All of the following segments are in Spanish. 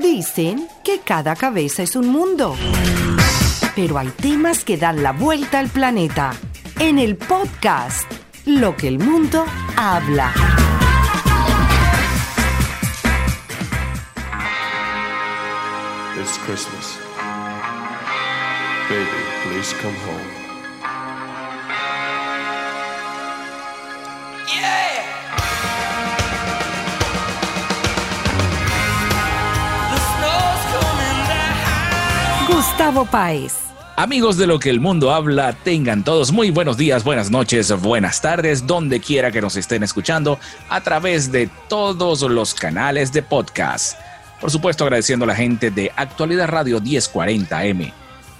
Dicen que cada cabeza es un mundo. Pero hay temas que dan la vuelta al planeta. En el podcast, Lo que el mundo habla. Christmas. Baby, please come home. Amigos de lo que el mundo habla, tengan todos muy buenos días, buenas noches, buenas tardes, donde quiera que nos estén escuchando a través de todos los canales de podcast. Por supuesto, agradeciendo a la gente de Actualidad Radio 1040M,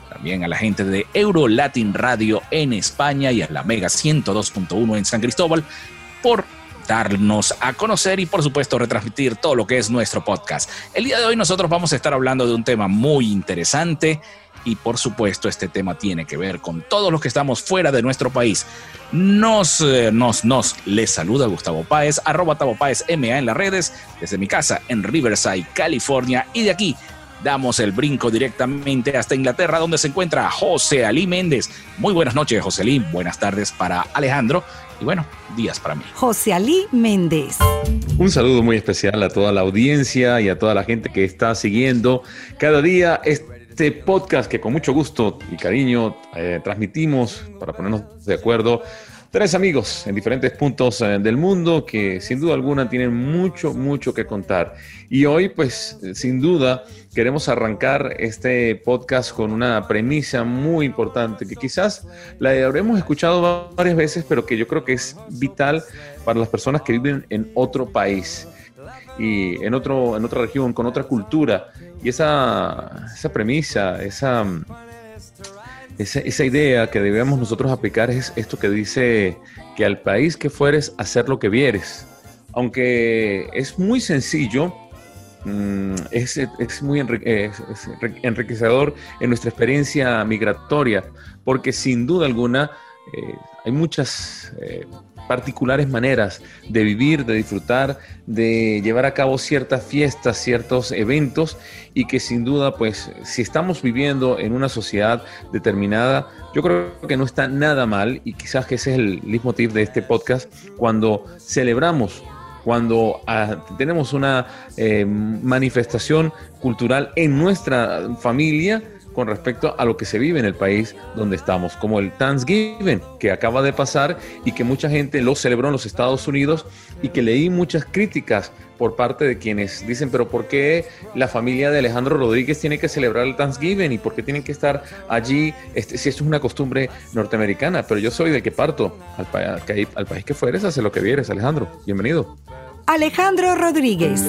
también a la gente de Euro Latin Radio en España y a la Mega 102.1 en San Cristóbal por darnos a conocer y por supuesto retransmitir todo lo que es nuestro podcast. El día de hoy nosotros vamos a estar hablando de un tema muy interesante y por supuesto este tema tiene que ver con todos los que estamos fuera de nuestro país. Nos, eh, nos, nos les saluda Gustavo Páez, arroba Tavo Páez MA en las redes, desde mi casa en Riverside, California y de aquí damos el brinco directamente hasta Inglaterra, donde se encuentra José Ali Méndez. Muy buenas noches, José Ali. Buenas tardes para Alejandro y bueno, días para mí. José Ali Méndez. Un saludo muy especial a toda la audiencia y a toda la gente que está siguiendo cada día este podcast que con mucho gusto y cariño eh, transmitimos para ponernos de acuerdo tres amigos en diferentes puntos eh, del mundo que sin duda alguna tienen mucho, mucho que contar. Y hoy, pues, sin duda, queremos arrancar este podcast con una premisa muy importante que quizás la habremos escuchado varias veces, pero que yo creo que es vital para las personas que viven en otro país y en, otro, en otra región, con otra cultura. Y esa, esa premisa, esa esa, idea que debemos nosotros aplicar es esto que dice que al país que fueres, hacer lo que vieres. Aunque es muy sencillo, mm, es, muy enriquecedor en nuestra experiencia migratoria, porque sin duda alguna eh, hay muchas eh, particulares maneras de vivir, de disfrutar, de llevar a cabo ciertas fiestas, ciertos eventos y que sin duda, pues, si estamos viviendo en una sociedad determinada, yo creo que no está nada mal y quizás que ese es el leitmotiv de este podcast, cuando celebramos cuando ah, tenemos una eh, manifestación cultural en nuestra familia, con respecto a lo que se vive en el país donde estamos, como el Thanksgiving que acaba de pasar y que mucha gente lo celebró en los Estados Unidos y que leí muchas críticas por parte de quienes dicen, pero ¿por qué la familia de Alejandro Rodríguez tiene que celebrar el Thanksgiving y por qué tienen que estar allí este, si esto es una costumbre norteamericana? Pero yo soy de que parto, al, al país que fueres, hace lo que vieres, Alejandro. Bienvenido. Alejandro Rodríguez.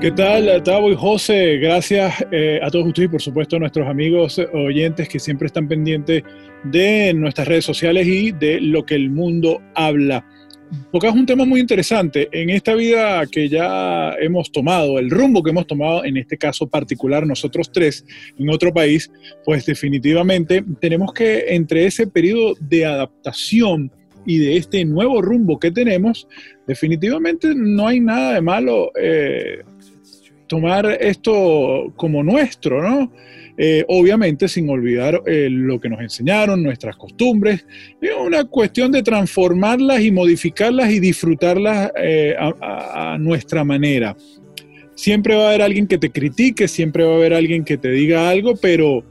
¿Qué tal, Tavo y José? Gracias eh, a todos ustedes y por supuesto a nuestros amigos oyentes que siempre están pendientes de nuestras redes sociales y de lo que el mundo habla. Es un tema muy interesante. En esta vida que ya hemos tomado, el rumbo que hemos tomado, en este caso particular nosotros tres, en otro país, pues definitivamente tenemos que entre ese periodo de adaptación y de este nuevo rumbo que tenemos, definitivamente no hay nada de malo eh, tomar esto como nuestro, ¿no? Eh, obviamente sin olvidar eh, lo que nos enseñaron, nuestras costumbres. Es una cuestión de transformarlas y modificarlas y disfrutarlas eh, a, nuestra manera. Siempre va a haber alguien que te critique, siempre va a haber alguien que te diga algo, pero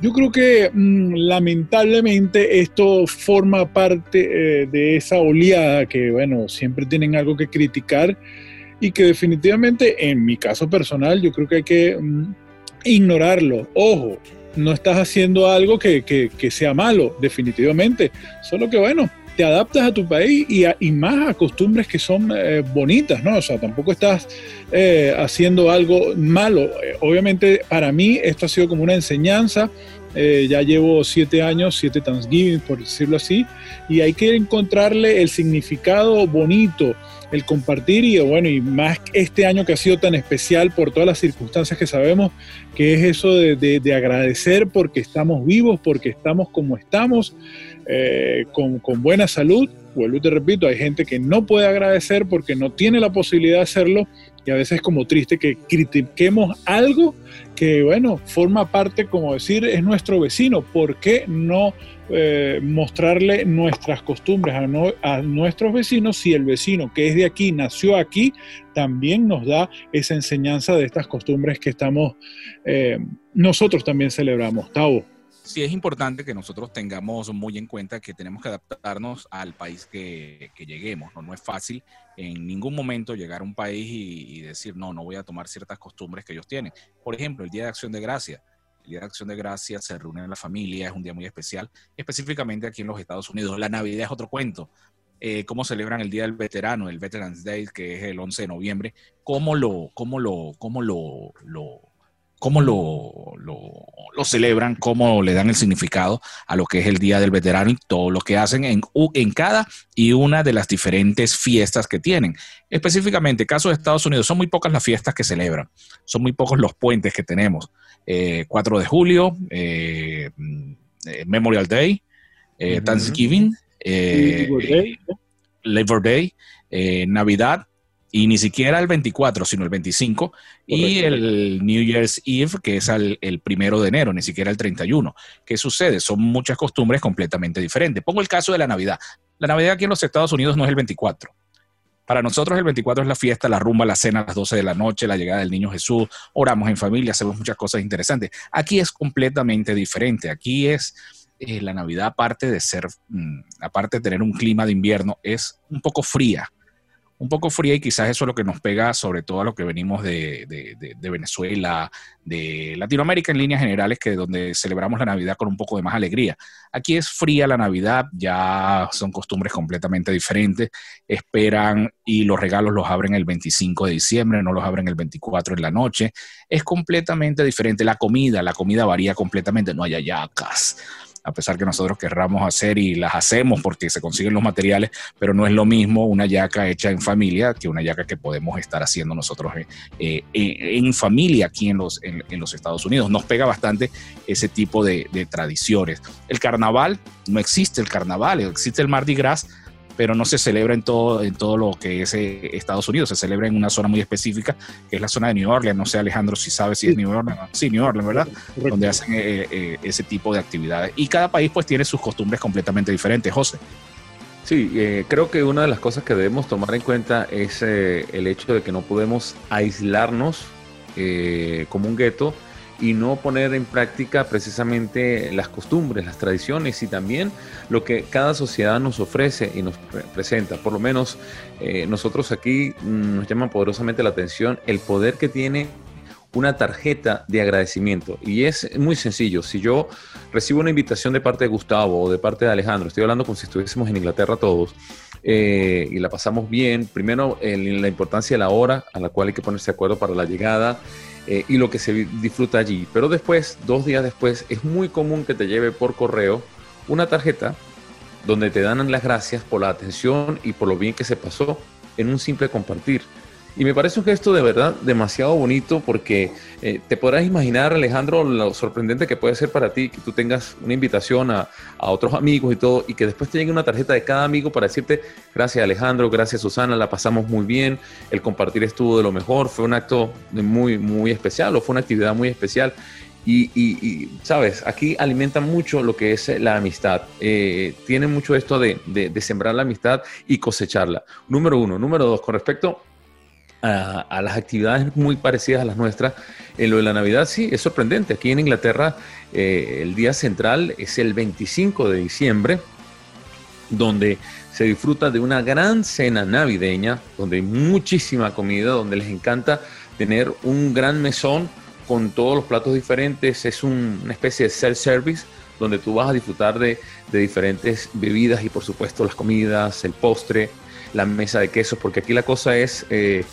yo creo que mm, lamentablemente esto forma parte de esa oleada que, bueno, siempre tienen algo que criticar y que definitivamente en mi caso personal yo creo que hay que mm, ignorarlo. Ojo, no estás haciendo algo que, que, sea malo, definitivamente. Solo que bueno, te adaptas a tu país y, y más a costumbres que son eh, bonitas, ¿no? O sea, tampoco estás eh, haciendo algo malo. Eh, obviamente para mí esto ha sido como una enseñanza. ya llevo siete años, siete Thanksgiving, por decirlo así, y hay que encontrarle el significado bonito el compartir y bueno, y más este año que ha sido tan especial por todas las circunstancias que sabemos, que es eso de, agradecer porque estamos vivos, porque estamos como estamos, eh, con, buena salud. Vuelvo te repito, hay gente que no puede agradecer porque no tiene la posibilidad de hacerlo y a veces es como triste que critiquemos algo que, bueno, forma parte, como decir, es nuestro vecino. ¿Por qué no eh, mostrarle nuestras costumbres a, nuestros vecinos si el vecino que es de aquí, nació aquí, también nos da esa enseñanza de estas costumbres que estamos, eh, nosotros también celebramos. Tavo sí es importante que nosotros tengamos muy en cuenta que tenemos que adaptarnos al país que, lleguemos. ¿no? no es fácil en ningún momento llegar a un país y, decir, no, no voy a tomar ciertas costumbres que ellos tienen. Por ejemplo, el Día de Acción de Gracia. El Día de Acción de Gracia se reúne en la familia, es un día muy especial, específicamente aquí en los Estados Unidos. La Navidad es otro cuento. Eh, cómo celebran el Día del Veterano, el Veterans Day, que es el 11 de noviembre, cómo lo, cómo lo, cómo lo cómo lo, lo, celebran, cómo le dan el significado a lo que es el Día del Veterano y todo lo que hacen en, en cada y una de las diferentes fiestas que tienen. Específicamente, caso de Estados Unidos, son muy pocas las fiestas que celebran, son muy pocos los puentes que tenemos. 4 eh, de julio, eh, eh, Memorial Day, Thanksgiving, Labor Day, Navidad, y ni siquiera el 24, sino el 25, y el New Year's Eve, que es el, primero de enero, ni siquiera el 31. ¿Qué sucede? Son muchas costumbres completamente diferentes. Pongo el caso de la Navidad. La Navidad aquí en los Estados Unidos no es el 24. Para nosotros el 24 es la fiesta, la rumba, la cena a las 12 de la noche, la llegada del niño Jesús, oramos en familia, hacemos muchas cosas interesantes. Aquí es completamente diferente. Aquí es eh, la Navidad, aparte de ser, mm, aparte de tener un clima de invierno, es un poco fría un poco fría y quizás eso es lo que nos pega sobre todo a lo que venimos de, Venezuela, de Latinoamérica en líneas generales, que donde celebramos la Navidad con un poco de más alegría. Aquí es fría la Navidad, ya son costumbres completamente diferentes, esperan y los regalos los abren el 25 de diciembre, no los abren el 24 en la noche, es completamente diferente. La comida, la comida varía completamente, no hay ayacas a pesar que nosotros querramos hacer y las hacemos porque se consiguen los materiales, pero no es lo mismo una yaca hecha en familia que una yaca que podemos estar haciendo nosotros eh, eh, en familia aquí en los, Estados Unidos. Nos pega bastante ese tipo de, de tradiciones. El carnaval, no existe el carnaval, existe el Mardi Gras, pero no se celebra en todo, en todo lo que es eh, Estados Unidos, se celebra en una zona muy específica, que es la zona de New Orleans. No sé, Alejandro, si sabes si es New Orleans. Sí, New Orleans, ¿verdad? Donde hacen eh, eh, ese tipo de actividades. Y cada país pues tiene sus costumbres completamente diferentes, José. Sí, creo que una de las cosas que debemos tomar en cuenta es el hecho de que no podemos aislarnos como un gueto y no poner en práctica precisamente las costumbres, las tradiciones y también lo que cada sociedad nos ofrece y nos presenta. Por lo menos eh, nosotros aquí mm, nos llama poderosamente la atención el poder que tiene una tarjeta de agradecimiento. Y es muy sencillo. Si yo recibo una invitación de parte de Gustavo o de parte de Alejandro, estoy hablando como si estuviésemos en Inglaterra todos, eh, y la pasamos bien, primero la importancia de la hora a la cual hay que ponerse de acuerdo para la llegada, eh, y lo que se disfruta allí. Pero después, dos días después, es muy común que te lleve por correo una tarjeta donde te dan las gracias por la atención y por lo bien que se pasó en un simple compartir. Y me parece un gesto de verdad demasiado bonito porque eh, te podrás imaginar, Alejandro, lo sorprendente que puede ser para ti que tú tengas una invitación a, a, otros amigos y todo y que después te llegue una tarjeta de cada amigo para decirte gracias Alejandro, gracias Susana, la pasamos muy bien, el compartir estuvo de lo mejor, fue un acto muy, muy especial o fue una actividad muy especial. Y, y, sabes, aquí alimenta mucho lo que es la amistad. Eh, tiene mucho esto de, de, de sembrar la amistad y cosecharla. Número uno. Número dos, con respecto a, las actividades muy parecidas a las nuestras. En lo de la Navidad sí, es sorprendente. Aquí en Inglaterra eh, el día central es el 25 de diciembre, donde se disfruta de una gran cena navideña, donde hay muchísima comida, donde les encanta tener un gran mesón con todos los platos diferentes. Es una especie de self-service donde tú vas a disfrutar de, diferentes bebidas y por supuesto las comidas, el postre, la mesa de quesos, porque aquí la cosa es... Eh,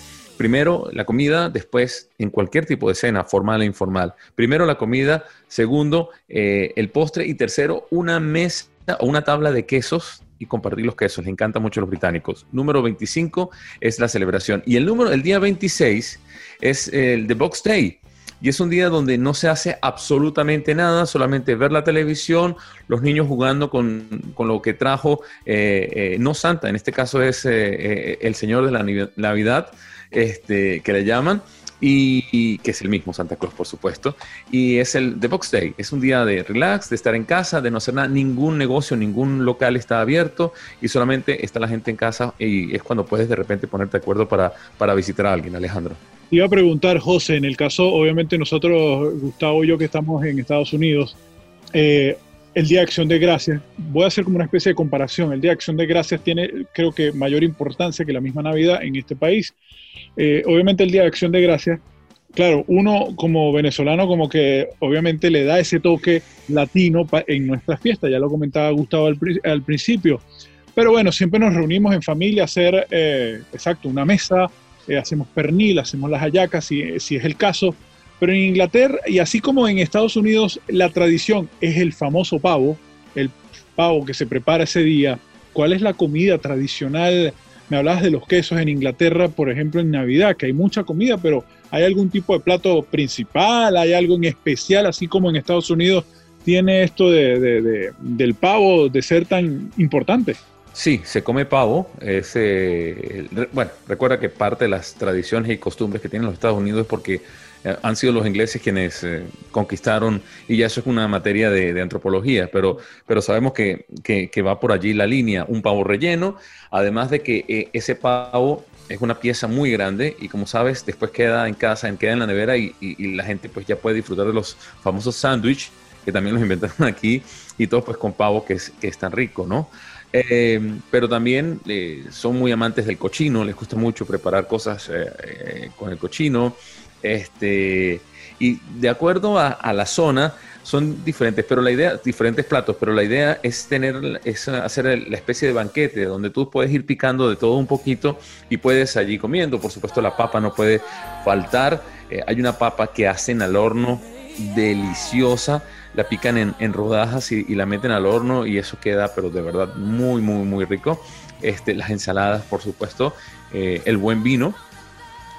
Primero la comida, después en cualquier tipo de cena, formal e informal. Primero la comida, segundo eh, el postre y tercero una mesa o una tabla de quesos y compartir los quesos. Les encanta mucho a los británicos. Número 25 es la celebración. Y el número, el día 26 es el de Box Day. Y es un día donde no se hace absolutamente nada, solamente ver la televisión, los niños jugando con, lo que trajo, eh, eh, no Santa, en este caso es el Señor de la Navidad, este, que le llaman y, que es el mismo Santa Claus, por supuesto. Y es el The Box Day. Es un día de relax, de estar en casa, de no hacer nada. Ningún negocio, ningún local está abierto y solamente está la gente en casa y es cuando puedes de repente ponerte de acuerdo para, para visitar a alguien, Alejandro. Iba a preguntar, José, en el caso, obviamente nosotros, Gustavo y yo que estamos en Estados Unidos, eh, el Día de Acción de Gracias, voy a hacer como una especie de comparación. El Día de Acción de Gracias tiene, creo que, mayor importancia que la misma Navidad en este país. Eh, obviamente el Día de Acción de Gracias, claro, uno como venezolano como que obviamente le da ese toque latino en nuestras fiestas, ya lo comentaba Gustavo al, principio, pero bueno, siempre nos reunimos en familia a hacer, eh, exacto, una mesa, eh, hacemos pernil, hacemos las hallacas, si es el caso, pero en Inglaterra, y así como en Estados Unidos, la tradición es el famoso pavo, el pavo que se prepara ese día. ¿Cuál es la comida tradicional me hablabas de los quesos en Inglaterra, por ejemplo, en Navidad, que hay mucha comida, pero ¿hay algún tipo de plato principal? ¿Hay algo en especial, así como en Estados Unidos tiene esto de, del pavo de ser tan importante? Sí, se come pavo. bueno, recuerda que parte de las tradiciones y costumbres que tienen los Estados Unidos es porque eh, han sido los ingleses quienes eh, conquistaron, y ya eso es una materia de, antropología, pero, pero sabemos que, va por allí la línea, un pavo relleno, además de que eh, ese pavo es una pieza muy grande y como sabes, después queda en casa, queda en la nevera y, la gente pues ya puede disfrutar de los famosos sándwiches que también los inventaron aquí y todo pues con pavo que es, que es tan rico, ¿no? pero también son muy amantes del cochino, les gusta mucho preparar cosas con el cochino. Este, y de acuerdo a, la zona, son diferentes, pero la idea, diferentes platos, pero la idea es tener, es hacer la especie de banquete donde tú puedes ir picando de todo un poquito y puedes allí comiendo. Por supuesto, la papa no puede faltar. Eh, hay una papa que hacen al horno deliciosa, la pican en, rodajas y, la meten al horno y eso queda, pero de verdad muy, muy, muy rico. Este, las ensaladas, por supuesto, eh, el buen vino,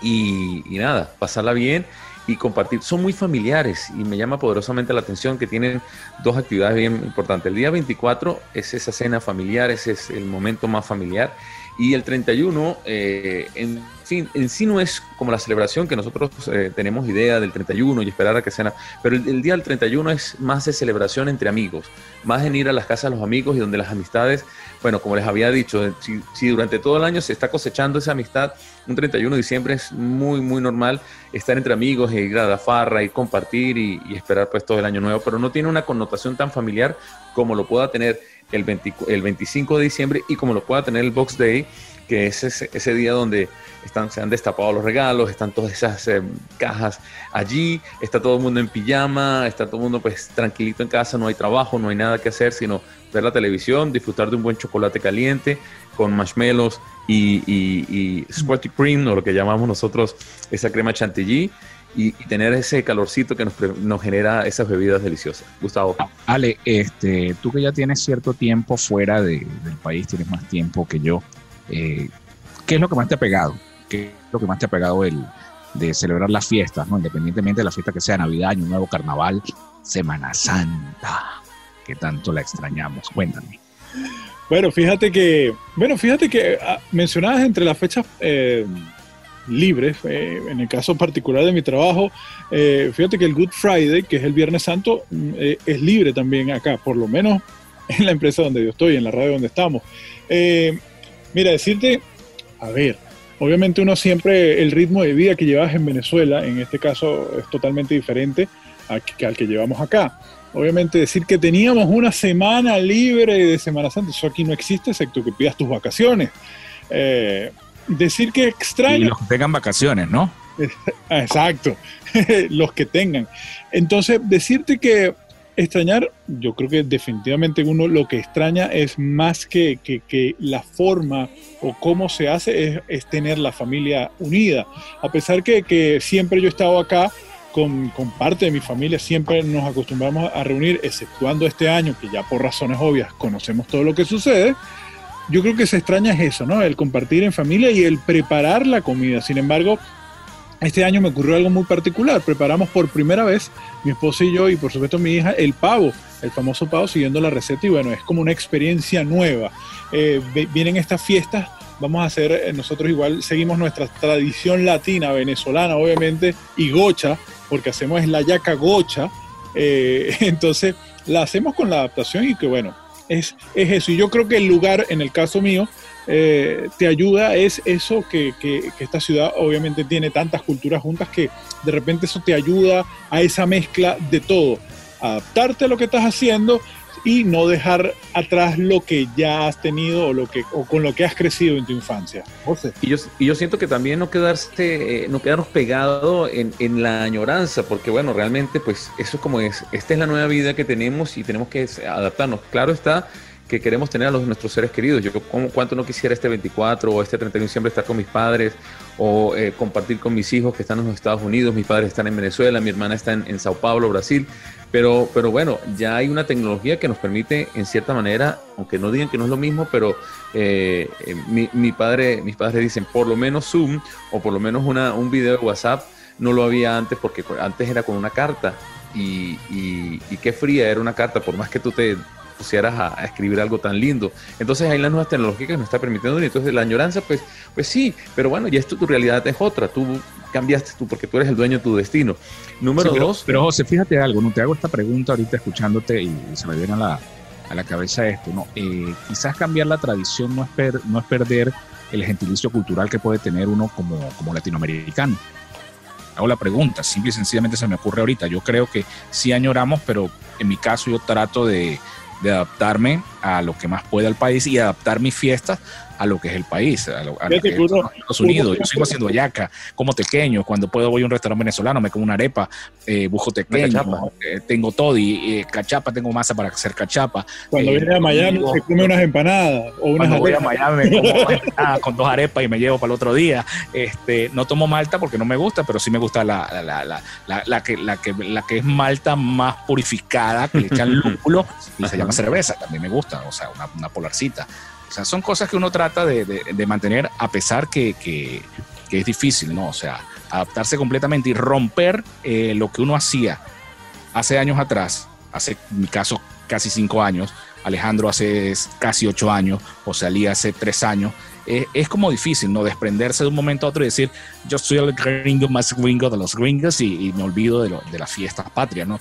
y, nada, pasarla bien y compartir. Son muy familiares y me llama poderosamente la atención que tienen dos actividades bien importantes. El día 24 es esa cena familiar, ese es el momento más familiar. Y el 31, eh, en, fin, en sí no es como la celebración que nosotros eh, tenemos idea del 31 y esperar a que sea, pero el, día del 31 es más de celebración entre amigos, más en ir a las casas de los amigos y donde las amistades, bueno, como les había dicho, si, durante todo el año se está cosechando esa amistad, un 31 de diciembre es muy, muy normal estar entre amigos, ir a la farra, y compartir y, y esperar pues todo el año nuevo, pero no tiene una connotación tan familiar como lo pueda tener el, el 25 de diciembre y como lo pueda tener el Box Day, que es ese, día donde están, se han destapado los regalos, están todas esas eh, cajas allí, está todo el mundo en pijama, está todo el mundo pues tranquilito en casa, no hay trabajo, no hay nada que hacer, sino ver la televisión, disfrutar de un buen chocolate caliente con marshmallows y, y, cream, o lo que llamamos nosotros esa crema chantilly y, tener ese calorcito que nos, genera esas bebidas deliciosas. Gustavo. Ale, este, tú que ya tienes cierto tiempo fuera del país, tienes más tiempo que yo, eh, ¿qué es lo que más te ha pegado? ¿Qué es lo que más te ha pegado el, de celebrar las fiestas, ¿no? independientemente de la fiesta que sea Navidad, Año Nuevo, Carnaval, Semana Santa, que tanto la extrañamos? Cuéntame. Bueno, fíjate que, bueno, fíjate que ah, mencionadas entre las fechas eh, libres. Eh, en el caso particular de mi trabajo, eh, fíjate que el Good Friday, que es el Viernes Santo, mm, eh, es libre también acá, por lo menos en la empresa donde yo estoy, en la radio donde estamos. mira, decirte, a ver, obviamente uno siempre, el ritmo de vida que llevas en Venezuela, en este caso, es totalmente diferente al que, al que llevamos acá. Obviamente decir que teníamos una semana libre de Semana Santa, eso aquí no existe, excepto que pidas tus vacaciones. Eh, decir que extraño. Y los que tengan vacaciones, ¿no? Exacto, los que tengan. Entonces, decirte que extrañar, yo creo que definitivamente uno lo que extraña es más que, que, la forma o cómo se hace, es, tener la familia unida. A pesar que, que siempre yo he estado acá con, con, parte de mi familia, siempre nos acostumbramos a reunir, exceptuando este año, que ya por razones obvias conocemos todo lo que sucede yo creo que se extraña es eso, ¿no? El compartir en familia y el preparar la comida. Sin embargo, este año me ocurrió algo muy particular. Preparamos por primera vez, mi esposo y yo, y por supuesto mi hija, el pavo, el famoso pavo, siguiendo la receta. Y bueno, es como una experiencia nueva. Eh, vienen estas fiestas vamos a hacer, eh, nosotros igual seguimos nuestra tradición latina, venezolana, obviamente, y gocha, porque hacemos la yaca gocha. Eh, entonces, la hacemos con la adaptación y que bueno, es, es eso. Y yo creo que el lugar, en el caso mío, eh, te ayuda es eso que, que, esta ciudad obviamente tiene tantas culturas juntas que de repente eso te ayuda a esa mezcla de todo, adaptarte a lo que estás haciendo y no dejar atrás lo que ya has tenido o, lo que, o con lo que has crecido en tu infancia. Y yo, y yo siento que también no quedarse, eh, no quedarnos pegados en, en, la añoranza, porque bueno, realmente pues eso es como es, esta es la nueva vida que tenemos y tenemos que adaptarnos. Claro está que queremos tener a nuestros seres queridos. Yo cuánto no quisiera este 24 o este 31 de diciembre estar con mis padres o eh, compartir con mis hijos que están en los Estados Unidos, mis padres están en Venezuela, mi hermana está en, Sao Paulo, Brasil. Pero, bueno, ya hay una tecnología que nos permite, en cierta manera, aunque no digan que no es lo mismo, pero eh, eh, mi, padre, mis padres dicen por lo menos Zoom o por lo menos un video de WhatsApp no lo había antes porque antes era con una carta y, qué fría era una carta, por más que tú te pusieras a, escribir algo tan lindo. Entonces hay las nuevas tecnologías que nos está permitiendo. Y entonces la añoranza, pues, pues sí, pero bueno, ya esto tu realidad es otra. Tú cambiaste tú porque tú eres el dueño de tu destino. Número dos. Pero José, fíjate algo, no te hago esta pregunta ahorita escuchándote y se me viene a la, a la cabeza esto, ¿no? Eh, quizás cambiar la tradición no es, per, no es perder el gentilicio cultural que puede tener uno como, como latinoamericano. Hago la pregunta, simple y sencillamente se me ocurre ahorita. Yo creo que sí añoramos, pero en mi caso yo trato de, de adaptarme a lo que más puede al país y adaptar mis fiestas a lo que es el país, a, lo, a lo que es Estados Unidos. Yo sigo haciendo yaca, como tequeño, cuando puedo voy a un restaurante venezolano, me como una arepa, eh, busco tequeño, eh, tengo todo y eh, cachapa, tengo masa para hacer cachapa. Cuando eh, viene a Miami se come unas empanadas o unas Cuando voy a Miami me como empanadas con dos arepas y me llevo para el otro día. Este, no tomo malta porque no me gusta, pero sí me gusta la, la, la, la, la que, la, que, la que es malta más purificada, que le echan lúpulo y se llama cerveza, también me gusta, o sea, una, polarcita. O sea, son cosas que uno trata de, mantener a pesar que, que, es difícil, ¿no? O sea, adaptarse completamente y romper eh, lo que uno hacía hace años atrás, hace, en mi caso, casi cinco años, Alejandro hace casi ocho años, o Ali hace tres años. Eh, es como difícil, ¿no? Desprenderse de un momento a otro y decir, yo soy el gringo más gringo de los gringos y, y me olvido de, lo, de las fiestas patrias, ¿no?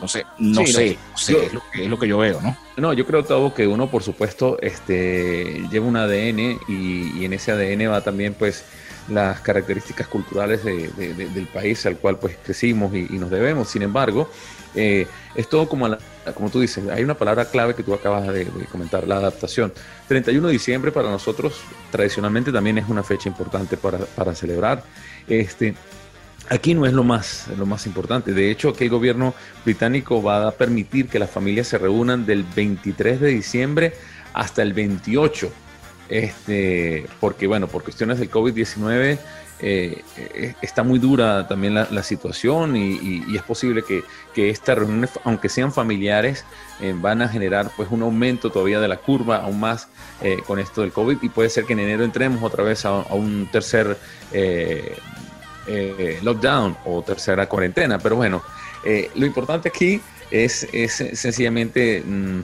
no sé, no sí, sé, no, sé yo, es, lo que, es, lo que, yo veo, ¿no? No, yo creo, todo que uno, por supuesto, este, lleva un ADN y, y en ese ADN va también, pues, las características culturales de, de, de, del país al cual, pues, crecimos y, nos debemos. Sin embargo, eh, es todo como, como tú dices, hay una palabra clave que tú acabas de, de, comentar, la adaptación. 31 de diciembre para nosotros tradicionalmente también es una fecha importante para, para celebrar. Este, Aquí no es lo más, lo más importante. De hecho, que el gobierno británico va a permitir que las familias se reúnan del 23 de diciembre hasta el 28. Este, porque, bueno, por cuestiones del COVID-19 eh, está muy dura también la, situación y, es posible que, que estas reuniones, aunque sean familiares, eh, van a generar pues un aumento todavía de la curva aún más eh, con esto del COVID y puede ser que en enero entremos otra vez a, un tercer eh, eh, lockdown o tercera cuarentena. Pero bueno, eh, lo importante aquí es, sencillamente mmm,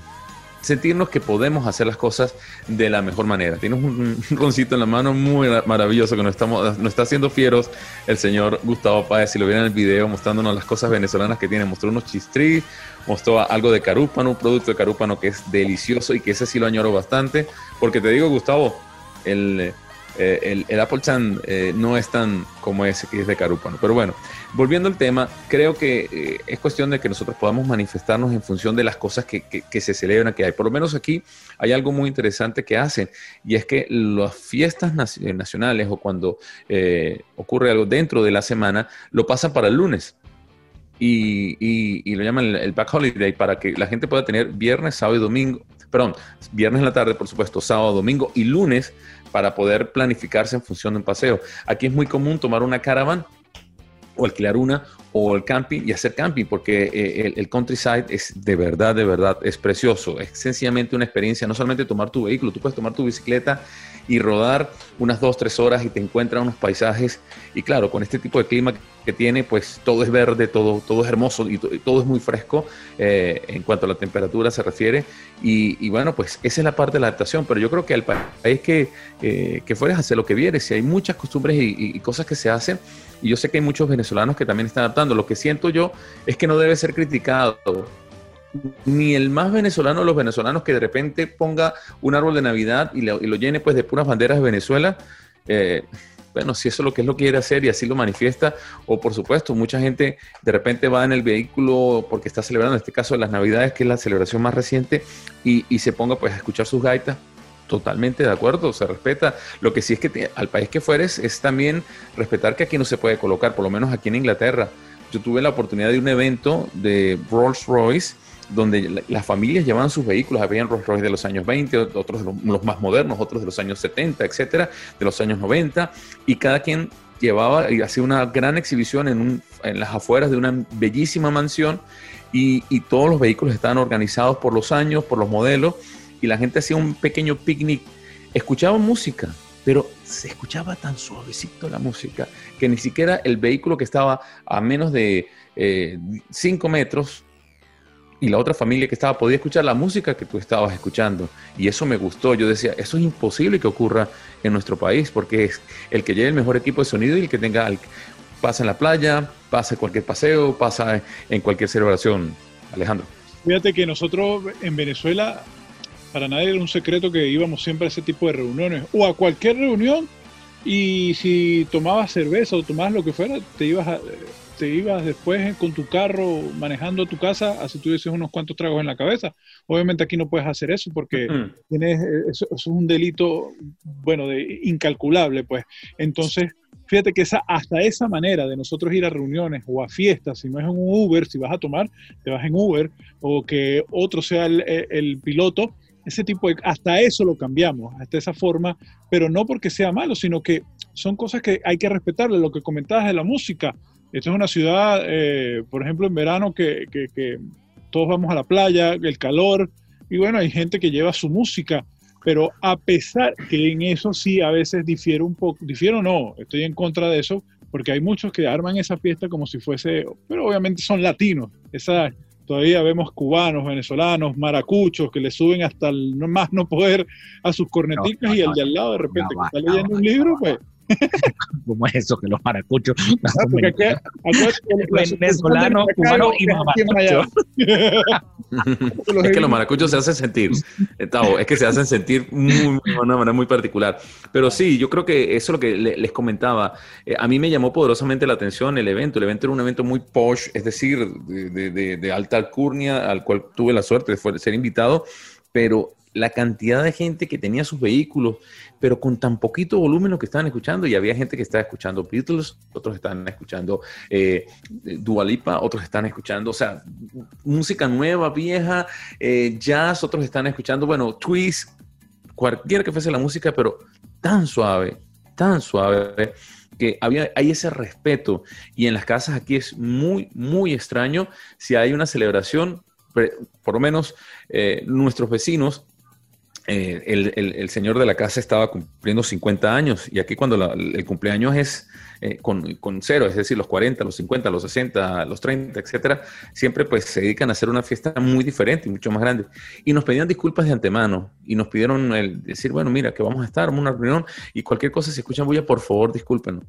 sentirnos que podemos hacer las cosas de la mejor manera. Tienes un, roncito en la mano muy maravilloso que nos, estamos, nos está haciendo fieros el señor Gustavo Páez. Si lo vieron en el video mostrándonos las cosas venezolanas que tiene, mostró unos chistris, mostró algo de carúpano, un producto de carúpano que es delicioso y que ese sí lo añoro bastante. Porque te digo, Gustavo, el eh, el, Apple Chan eh, no es tan como que es de Carúpano. Pero bueno, volviendo al tema, creo que eh, es cuestión de que nosotros podamos manifestarnos en función de las cosas que, se celebran, que hay. Por lo menos aquí hay algo muy interesante que hacen, y es que las fiestas nacionales o cuando ocurre algo dentro de la semana, lo pasan para el lunes. Y, y, lo llaman el Back Holiday para que la gente pueda tener viernes, sábado y domingo, perdón, viernes en la tarde, por supuesto, sábado, domingo y lunes para poder planificarse en función de un paseo. Aquí es muy común tomar una caravana o alquilar una o el camping y hacer camping porque eh, el, el, countryside es de verdad, de verdad, es precioso. Es sencillamente una experiencia, no solamente tomar tu vehículo, tú puedes tomar tu bicicleta y rodar unas dos, tres horas y te encuentras unos paisajes. Y claro, con este tipo de clima que tiene, pues todo es verde, todo, todo es hermoso y, todo es muy fresco eh, en cuanto a la temperatura se refiere. Y, bueno, pues esa es la parte de la adaptación, pero yo creo que al país que, eh, que fueres a hacer lo que vieres, si hay muchas costumbres y, cosas que se hacen, y yo sé que hay muchos venezolanos que también están adaptando, lo que siento yo es que no debe ser criticado ni el más venezolano de los venezolanos que de repente ponga un árbol de Navidad y lo, llene pues de puras banderas de Venezuela. Eh, bueno, si eso es lo que es lo quiere hacer y así lo manifiesta, o por supuesto, mucha gente de repente va en el vehículo porque está celebrando, en este caso, las Navidades, que es la celebración más reciente, y, y se ponga pues a escuchar sus gaitas, totalmente de acuerdo, se respeta. Lo que sí es que al país que fueres es también respetar que aquí no se puede colocar, por lo menos aquí en Inglaterra. Yo tuve la oportunidad de un evento de Rolls Royce donde las familias llevaban sus vehículos, habían Rolls Royce de los años 20, otros de los más modernos, otros de los años 70, etcétera, de los años 90, y cada quien llevaba y hacía una gran exhibición en, las afueras de una bellísima mansión y, todos los vehículos estaban organizados por los años, por los modelos y la gente hacía un pequeño picnic, escuchaba música, pero se escuchaba tan suavecito la música que ni siquiera el vehículo que estaba a menos de 5 eh, metros y la otra familia que estaba podía escuchar la música que tú estabas escuchando. Y eso me gustó. Yo decía, eso es imposible que ocurra en nuestro país, porque es el que lleve el mejor equipo de sonido y el que tenga, pasa en la playa, pasa en cualquier paseo, pasa en cualquier celebración. Alejandro. Fíjate que nosotros en Venezuela, para nadie era un secreto que íbamos siempre a ese tipo de reuniones, o a cualquier reunión, y si tomabas cerveza o tomabas lo que fuera, te ibas a te ibas después con tu carro manejando a tu casa, así tuvieses unos cuantos tragos en la cabeza. Obviamente aquí no puedes hacer eso porque tienes, eh, eso, es un delito, bueno, de, incalculable, pues. Entonces, fíjate que esa, hasta esa manera de nosotros ir a reuniones o a fiestas, si no es en un Uber, si vas a tomar, te vas en Uber, o que otro sea el, el piloto, ese tipo de, hasta eso lo cambiamos, hasta esa forma, pero no porque sea malo, sino que son cosas que hay que respetarle, lo que comentabas de la música, esta es una ciudad, eh, por ejemplo, en verano que, todos vamos a la playa, el calor, y bueno, hay gente que lleva su música, pero a pesar que en eso sí a veces difiere un poco, difiero no, estoy en contra de eso, porque hay muchos que arman esa fiesta como si fuese, pero obviamente son latinos, esa, todavía vemos cubanos, venezolanos, maracuchos que le suben hasta el más no poder a sus corneticas y el de al lado de repente que está leyendo un libro, pues como es eso que los maracuchos venezolano cubano y es que los maracuchos se hacen sentir eh, es que se hacen sentir muy, de una manera muy particular. Pero sí yo creo que eso es lo que les comentaba. Eh, a mí me llamó poderosamente la atención el evento. El evento era un evento muy posh es decir de, de, de alta alcurnia al cual tuve la suerte de ser invitado pero la cantidad de gente que tenía sus vehículos, pero con tan poquito volumen lo que estaban escuchando, y había gente que estaba escuchando Beatles, otros estaban escuchando eh, Dualipa, otros están escuchando, o sea, música nueva, vieja, eh, jazz, otros están escuchando, bueno, twist, cualquiera que fuese la música, pero tan suave, tan suave que había, hay ese respeto. Y en las casas aquí es muy, muy extraño si hay una celebración, por lo menos eh, nuestros vecinos eh, el, señor de la casa estaba cumpliendo 50 años y aquí cuando el cumpleaños es eh, con, con, cero, es decir, los 40, los 50, los 60, los 30, etcétera, siempre pues se dedican a hacer una fiesta muy diferente y mucho más grande. Y nos pedían disculpas de antemano y nos pidieron el decir, bueno, mira, que vamos a estar en una reunión y cualquier cosa, si escuchan bulla, por favor, discúlpenos.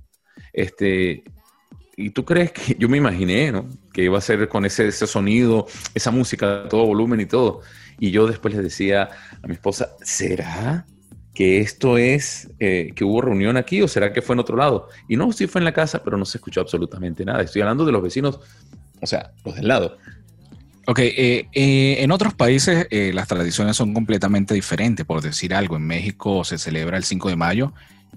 Este, y tú crees que yo me imaginé, ¿no? Que iba a ser con ese, ese sonido, esa música, todo volumen y todo. Y yo después le decía a mi esposa, ¿será que esto es eh, que hubo reunión aquí o será que fue en otro lado? Y no, sí fue en la casa, pero no se escuchó absolutamente nada. Estoy hablando de los vecinos, o sea, los del lado. Ok, eh, eh, en otros países las tradiciones son completamente diferentes. Por decir algo, en México se celebra el 5 de mayo,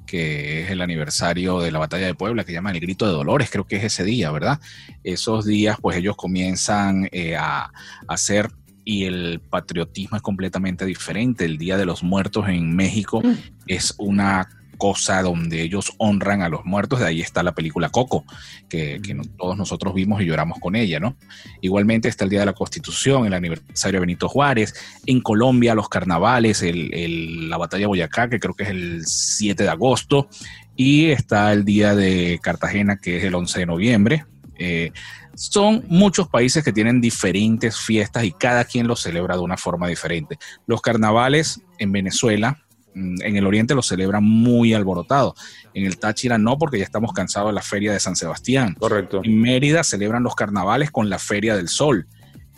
que es el aniversario de la batalla de Puebla, que llaman el grito de Dolores, creo que es ese día, ¿verdad? Esos días, pues ellos comienzan a hacer y el patriotismo es completamente diferente. El Día de los Muertos en México mm. es una cosa donde ellos honran a los muertos. De ahí está la película Coco, que, todos nosotros vimos y lloramos con ella, ¿no? Igualmente está el Día de la Constitución, el aniversario de Benito Juárez. En Colombia, los carnavales, la batalla de Boyacá, que creo que es el 7 de agosto. Y está el Día de Cartagena, que es el 11 de noviembre. Eh, son muchos países que tienen diferentes fiestas y cada quien los celebra de una forma diferente. Los carnavales en Venezuela, en el oriente los celebran muy alborotados. En el Táchira no, porque ya estamos cansados de la feria de San Sebastián. Correcto. En Mérida celebran los carnavales con la feria del sol.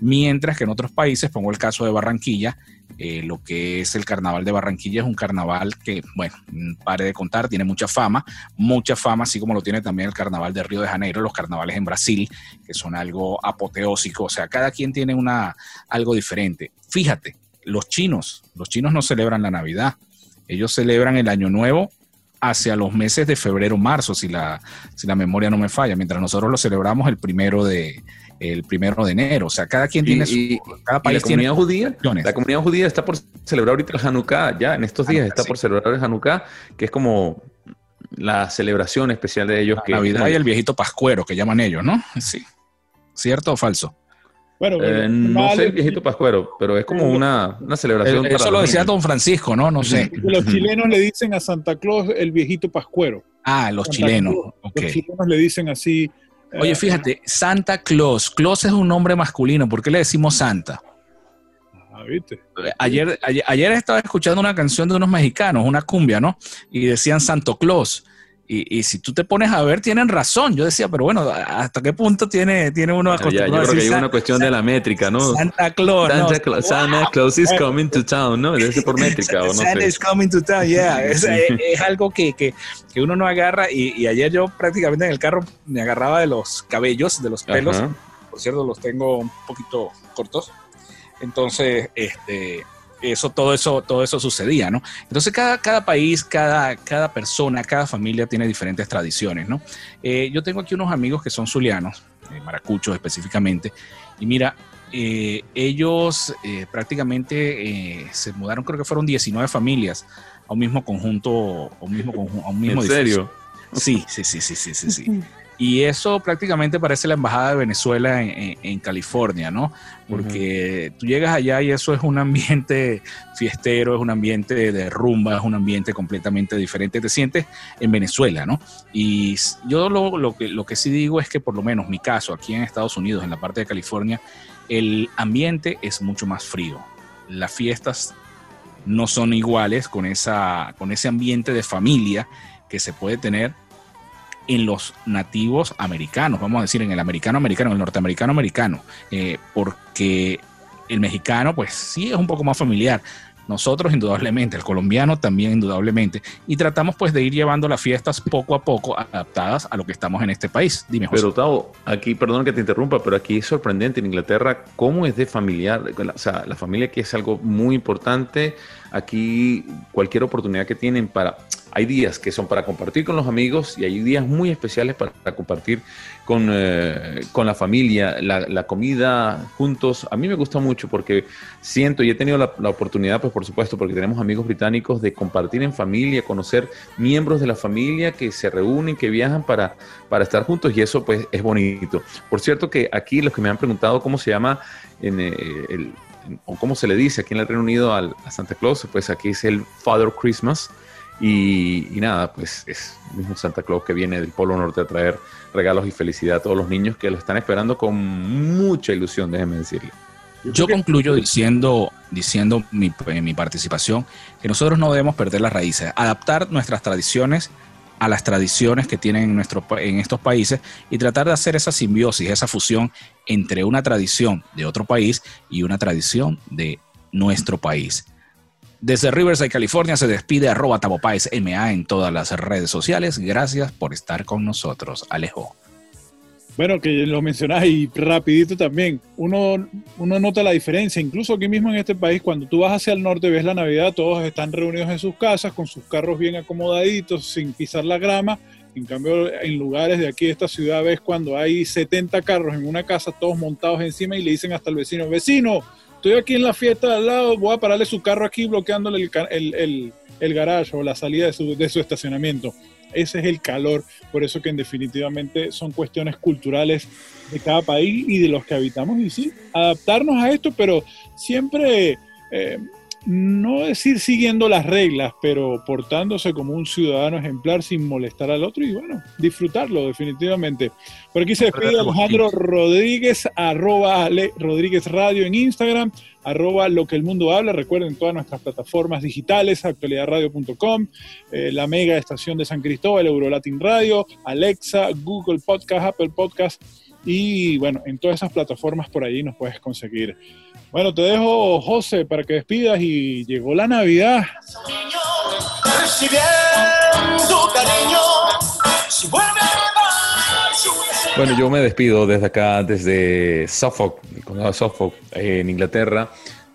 Mientras que en otros países, pongo el caso de Barranquilla, eh, lo que es el carnaval de Barranquilla es un carnaval que, bueno, mm, pare de contar, tiene mucha fama, mucha fama, así como lo tiene también el carnaval de Río de Janeiro, los carnavales en Brasil, que son algo apoteósico, o sea, cada quien tiene una, algo diferente. Fíjate, los chinos, los chinos no celebran la Navidad, ellos celebran el Año Nuevo hacia los meses de febrero, marzo, si la, si la memoria no me falla, mientras nosotros lo celebramos el primero de, el primero de enero. O sea, cada quien tiene su. cada país la comunidad judía, la comunidad judía está por celebrar ahorita el Hanukkah, ya en estos días está por celebrar el Hanukkah, que es como la celebración especial de ellos. La que Navidad y el viejito pascuero que llaman ellos, ¿no? Sí. ¿Cierto o falso? Bueno, eh, no sé el viejito pascuero, pero es como una, una celebración. eso lo decía Don Francisco, ¿no? No sé. Los chilenos le dicen a Santa Claus el viejito pascuero. Ah, los chilenos. Los chilenos le dicen así Oye, fíjate, Santa Claus. Claus es un nombre masculino. ¿Por qué le decimos Santa? Ah, ¿viste? Ayer, ayer, estaba escuchando una canción de unos mexicanos, una cumbia, ¿no? Y decían Santo Claus. Y, si tú te pones a ver, tienen razón. Yo decía, pero bueno, ¿hasta qué punto tiene, tiene uno acostumbrado Yo creo que hay una cuestión de la métrica, ¿no? Santa Claus. Santa, Claus is coming to town, ¿no? Debe ser por métrica, o no Santa is coming to town, yeah. Es, algo que, que, que, uno no agarra. Y, y, ayer yo prácticamente en el carro me agarraba de los cabellos, de los pelos. Por cierto, los tengo un poquito cortos. Entonces, este eso, todo eso, todo eso sucedía, ¿no? Entonces cada, cada país, cada, cada persona, cada familia tiene diferentes tradiciones, ¿no? Eh, yo tengo aquí unos amigos que son zulianos, eh, maracuchos específicamente, y mira, eh, ellos prácticamente se mudaron, creo que fueron 19 familias a un mismo conjunto, a un mismo, a un mismo ¿En serio? Sí, sí, sí, sí, sí, sí. sí. Y eso prácticamente parece la embajada de Venezuela en, California, ¿no? Porque tú llegas allá y eso es un ambiente fiestero, es un ambiente de rumba, es un ambiente completamente diferente. Te sientes en Venezuela, ¿no? Y yo lo, lo, que, lo que sí digo es que por lo menos mi caso, aquí en Estados Unidos, en la parte de California, el ambiente es mucho más frío. Las fiestas no son iguales con, esa, con ese ambiente de familia que se puede tener en los nativos americanos, vamos a decir, en el americano americano, en el norteamericano americano, eh, porque el mexicano, pues sí es un poco más familiar. Nosotros indudablemente, el colombiano también indudablemente, y tratamos pues de ir llevando las fiestas poco a poco adaptadas a lo que estamos en este país. Dime, José. Pero Tavo, aquí, perdón que te interrumpa, pero aquí es sorprendente en Inglaterra cómo es de familiar, o sea, la familia aquí es algo muy importante. Aquí cualquier oportunidad que tienen para hay días que son para compartir con los amigos y hay días muy especiales para, compartir con, eh, con, la familia, la, comida juntos. A mí me gusta mucho porque siento y he tenido la, oportunidad, pues por supuesto, porque tenemos amigos británicos, de compartir en familia, conocer miembros de la familia que se reúnen, que viajan para, para estar juntos y eso pues es bonito. Por cierto que aquí los que me han preguntado cómo se llama en eh, el, o cómo se le dice aquí en el Reino Unido al, a Santa Claus, pues aquí es el Father Christmas y, nada, pues es el mismo Santa Claus que viene del Polo Norte a traer regalos y felicidad a todos los niños que lo están esperando con mucha ilusión, déjenme decirle. Yo concluyo diciendo, diciendo mi, mi participación que nosotros no debemos perder las raíces, adaptar nuestras tradiciones a las tradiciones que tienen en, nuestro, en estos países y tratar de hacer esa simbiosis, esa fusión entre una tradición de otro país y una tradición de nuestro país. Desde Riverside, California, se despide arroba MA en todas las redes sociales. Gracias por estar con nosotros, Alejo. Bueno, que lo mencionás y rapidito también, uno, uno nota la diferencia, incluso aquí mismo en este país, cuando tú vas hacia el norte, ves la Navidad, todos están reunidos en sus casas, con sus carros bien acomodaditos, sin pisar la grama. En cambio, en lugares de aquí de esta ciudad ves cuando hay 70 carros en una casa, todos montados encima y le dicen hasta el vecino, vecino, estoy aquí en la fiesta al lado, voy a pararle su carro aquí bloqueándole el, el, el, el garaje o la salida de su, de su estacionamiento. Ese es el calor, por eso que en definitivamente son cuestiones culturales de cada país y de los que habitamos. Y sí, adaptarnos a esto, pero siempre eh, no decir siguiendo las reglas, pero portándose como un ciudadano ejemplar sin molestar al otro y bueno, disfrutarlo definitivamente. Por aquí se despide Alejandro Rodríguez, arroba Ale Rodríguez Radio en Instagram, arroba lo que el mundo habla. Recuerden todas nuestras plataformas digitales, actualidadradio.com, eh, la mega estación de San Cristóbal, Eurolatin Radio, Alexa, Google Podcast, Apple Podcast y bueno, en todas esas plataformas por ahí nos puedes conseguir. Bueno, te dejo, José, para que despidas y llegó la Navidad. Bueno, yo me despido desde acá, desde Suffolk, Suffolk, en Inglaterra,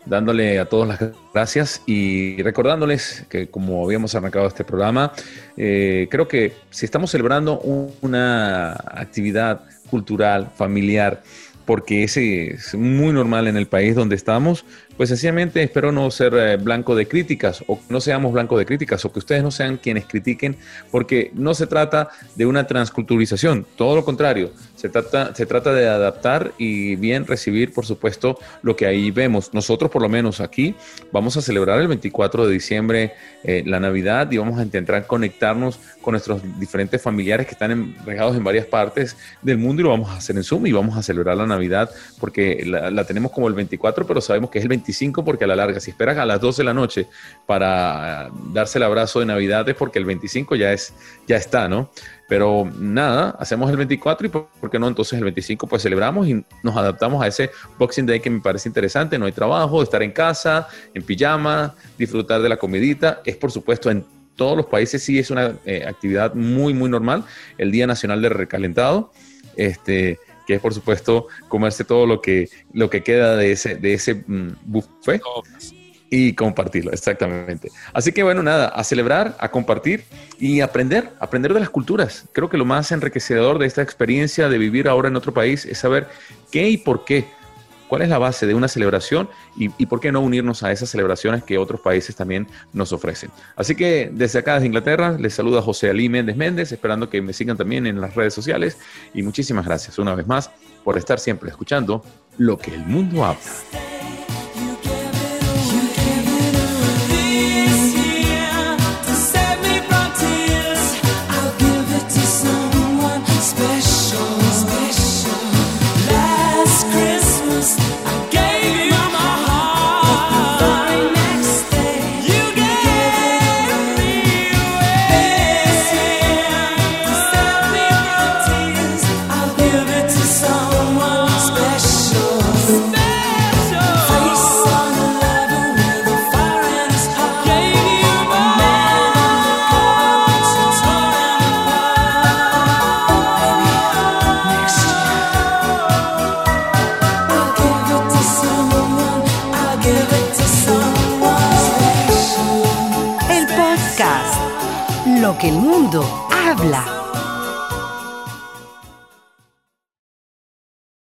dándole a todos las gracias y recordándoles que como habíamos arrancado este programa, eh, creo que si estamos celebrando una actividad cultural, familiar, porque ese es muy normal en el país donde estamos, pues sencillamente espero no ser eh, blanco de críticas o no seamos blanco de críticas o que ustedes no sean quienes critiquen, porque no se trata de una transculturización, todo lo contrario, se trata, se trata de adaptar y bien recibir, por supuesto, lo que ahí vemos. Nosotros, por lo menos aquí, vamos a celebrar el 24 de diciembre eh, la Navidad y vamos a intentar conectarnos con nuestros diferentes familiares que están regados en varias partes del mundo y lo vamos a hacer en Zoom y vamos a celebrar la Navidad porque la, la tenemos como el 24, pero sabemos que es el 25 25 porque a la larga, si esperas a las 12 de la noche para darse el abrazo de Navidad es porque el 25 ya, es, ya está, ¿no? Pero nada, hacemos el 24 y por, qué no entonces el 25 pues celebramos y nos adaptamos a ese Boxing Day que me parece interesante, no hay trabajo, estar en casa, en pijama, disfrutar de la comidita, es por supuesto en todos los países sí es una eh, actividad muy, muy normal, el Día Nacional de Recalentado, este, que es por supuesto comerse todo lo que, lo que queda de ese, de ese mm, buffet y compartirlo, exactamente. Así que bueno, nada, a celebrar, a compartir y aprender, aprender de las culturas. Creo que lo más enriquecedor de esta experiencia de vivir ahora en otro país es saber qué y por qué cuál es la base de una celebración y, por qué no unirnos a esas celebraciones que otros países también nos ofrecen. Así que desde acá, desde Inglaterra, les saluda José Ali Méndez Méndez, esperando que me sigan también en las redes sociales y muchísimas gracias una vez más por estar siempre escuchando lo que el mundo habla. que el mundo habla.